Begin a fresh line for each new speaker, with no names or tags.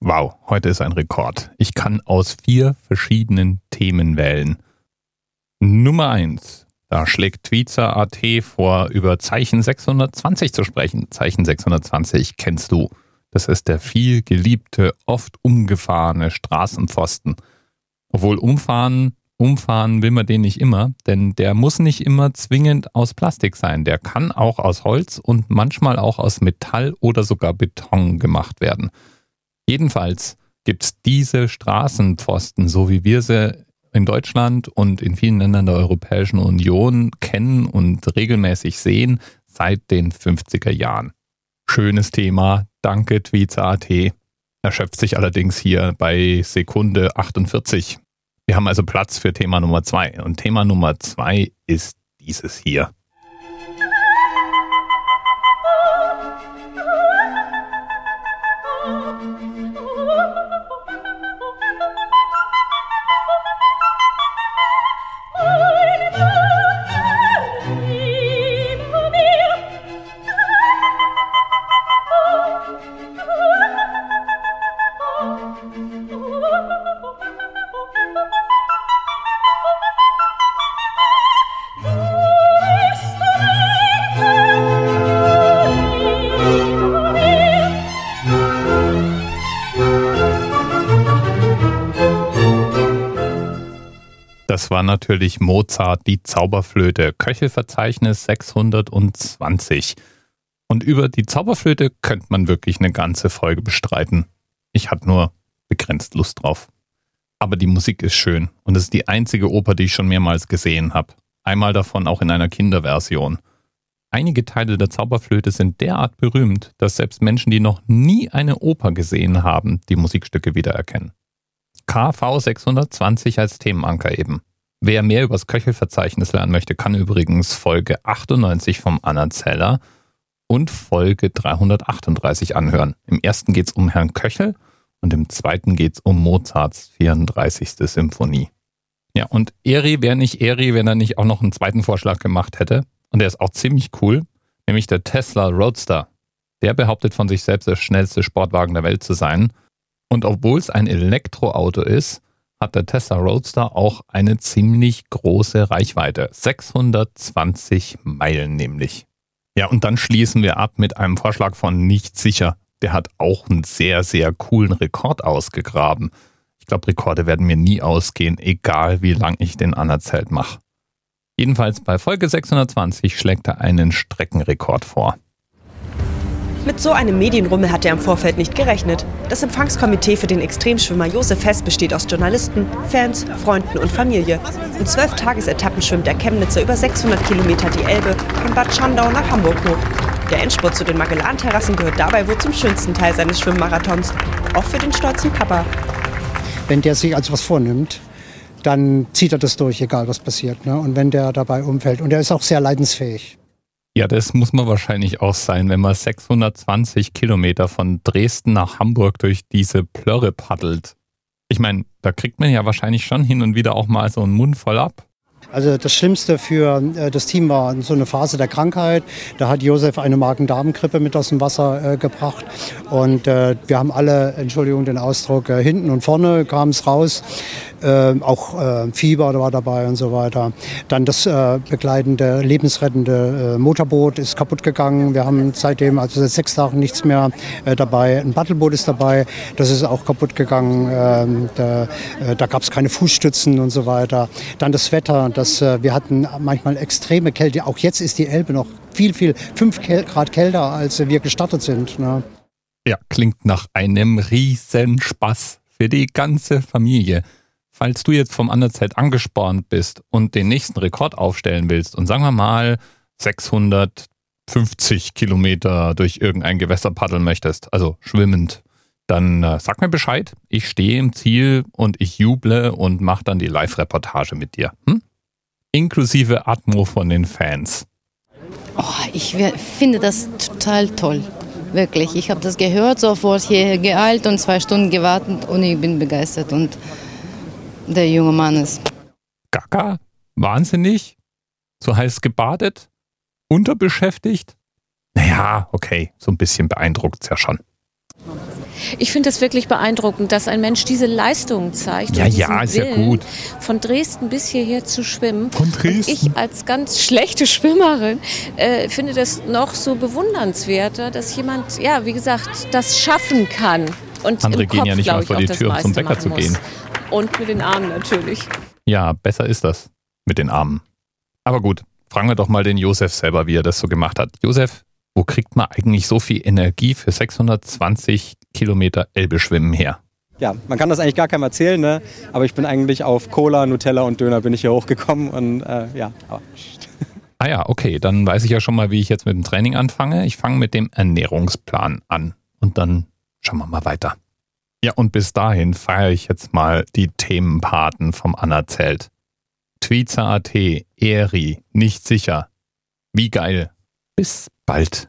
Wow, heute ist ein Rekord. Ich kann aus vier verschiedenen Themen wählen. Nummer eins. Da schlägt Tweetser.at vor, über Zeichen 620 zu sprechen. Zeichen 620 kennst du. Das ist der viel geliebte, oft umgefahrene Straßenpfosten. Obwohl umfahren, umfahren will man den nicht immer, denn der muss nicht immer zwingend aus Plastik sein. Der kann auch aus Holz und manchmal auch aus Metall oder sogar Beton gemacht werden. Jedenfalls gibt es diese Straßenpfosten, so wie wir sie in Deutschland und in vielen Ländern der Europäischen Union kennen und regelmäßig sehen, seit den 50er Jahren. Schönes Thema, danke Tweets.at. Erschöpft sich allerdings hier bei Sekunde 48. Wir haben also Platz für Thema Nummer zwei. Und Thema Nummer zwei ist dieses hier. Das war natürlich Mozart, die Zauberflöte, Köchelverzeichnis 620. Und über die Zauberflöte könnte man wirklich eine ganze Folge bestreiten. Ich hatte nur begrenzt Lust drauf. Aber die Musik ist schön und es ist die einzige Oper, die ich schon mehrmals gesehen habe. Einmal davon auch in einer Kinderversion. Einige Teile der Zauberflöte sind derart berühmt, dass selbst Menschen, die noch nie eine Oper gesehen haben, die Musikstücke wiedererkennen. KV 620 als Themenanker eben. Wer mehr über das Köchelverzeichnis lernen möchte, kann übrigens Folge 98 vom Anna Zeller und Folge 338 anhören. Im ersten geht es um Herrn Köchel und im zweiten geht es um Mozarts 34. Symphonie. Ja, und Eri wäre nicht Eri, wenn er nicht auch noch einen zweiten Vorschlag gemacht hätte. Und der ist auch ziemlich cool, nämlich der Tesla Roadster. Der behauptet von sich selbst, der schnellste Sportwagen der Welt zu sein. Und obwohl es ein Elektroauto ist, hat der Tesla Roadster auch eine ziemlich große Reichweite. 620 Meilen nämlich. Ja, und dann schließen wir ab mit einem Vorschlag von Nicht sicher. Der hat auch einen sehr, sehr coolen Rekord ausgegraben. Ich glaube, Rekorde werden mir nie ausgehen, egal wie lang ich den anerzählt mache. Jedenfalls bei Folge 620 schlägt er einen Streckenrekord vor.
Mit so einem Medienrummel hat er im Vorfeld nicht gerechnet. Das Empfangskomitee für den Extremschwimmer Josef Hess besteht aus Journalisten, Fans, Freunden und Familie. In zwölf Tagesetappen schwimmt der Chemnitzer über 600 Kilometer die Elbe von Bad Schandau nach Hamburg hoch. Der Endspurt zu den Magellan-Terrassen gehört dabei wohl zum schönsten Teil seines Schwimmmarathons. Auch für den stolzen Papa.
Wenn der sich also was vornimmt, dann zieht er das durch, egal was passiert. Ne? Und wenn der dabei umfällt. Und er ist auch sehr leidensfähig.
Ja, das muss man wahrscheinlich auch sein, wenn man 620 Kilometer von Dresden nach Hamburg durch diese Plörre paddelt. Ich meine, da kriegt man ja wahrscheinlich schon hin und wieder auch mal so einen Mund voll ab.
Also das Schlimmste für äh, das Team war so eine Phase der Krankheit. Da hat Josef eine Magen-Darm-Grippe mit aus dem Wasser äh, gebracht. Und äh, wir haben alle, Entschuldigung den Ausdruck, äh, hinten und vorne kam es raus. Äh, auch äh, Fieber war dabei und so weiter. Dann das äh, begleitende, lebensrettende Motorboot ist kaputt gegangen. Wir haben seitdem, also seit sechs Tagen nichts mehr dabei. Ein Battleboot ist dabei, das ist auch kaputt gegangen. Ähm, da da gab es keine Fußstützen und so weiter. Dann das Wetter, das, äh, wir hatten manchmal extreme Kälte. Auch jetzt ist die Elbe noch viel, viel, fünf Grad kälter, als wir gestartet sind. Ne?
Ja, klingt nach einem Riesenspaß für die ganze Familie. Falls du jetzt vom Anderzeit angespornt bist und den nächsten Rekord aufstellen willst und sagen wir mal 650 Kilometer durch irgendein Gewässer paddeln möchtest, also schwimmend, dann äh, sag mir Bescheid. Ich stehe im Ziel und ich juble und mache dann die Live-Reportage mit dir. Hm? Inklusive Atmo von den Fans.
Oh, ich finde das total toll. Wirklich. Ich habe das gehört, sofort hier geeilt und zwei Stunden gewartet und ich bin begeistert. Und der junge Mann ist.
Gaga? Wahnsinnig? So heiß gebadet? Unterbeschäftigt? Naja, okay, so ein bisschen beeindruckt es ja schon.
Ich finde es wirklich beeindruckend, dass ein Mensch diese Leistung zeigt.
Ja, ja, ist
Willen,
ja gut.
Von Dresden bis hierher zu schwimmen.
Von Dresden?
Und ich als ganz schlechte Schwimmerin äh, finde das noch so bewundernswerter, dass jemand, ja, wie gesagt, das schaffen kann. Und
Andere gehen
Kopf,
ja nicht mal vor die Tür, um zum Bäcker zu gehen.
muss. Und mit den Armen natürlich.
Ja, besser ist das mit den Armen. Aber gut, fragen wir doch mal den Josef selber, wie er das so gemacht hat. Josef, wo kriegt man eigentlich so viel Energie für 620 Kilometer Elbe schwimmen her?
Ja, man kann das eigentlich gar keinem erzählen, ne? aber ich bin eigentlich auf Cola, Nutella und Döner bin ich hier hochgekommen und äh, ja,
Ah ja, okay, dann weiß ich ja schon mal, wie ich jetzt mit dem Training anfange. Ich fange mit dem Ernährungsplan an und dann schauen wir mal weiter. Ja, und bis dahin feiere ich jetzt mal die Themenpaten vom Anerzählt. Tweetzer.at, Eri, nicht sicher. Wie geil. Bis bald.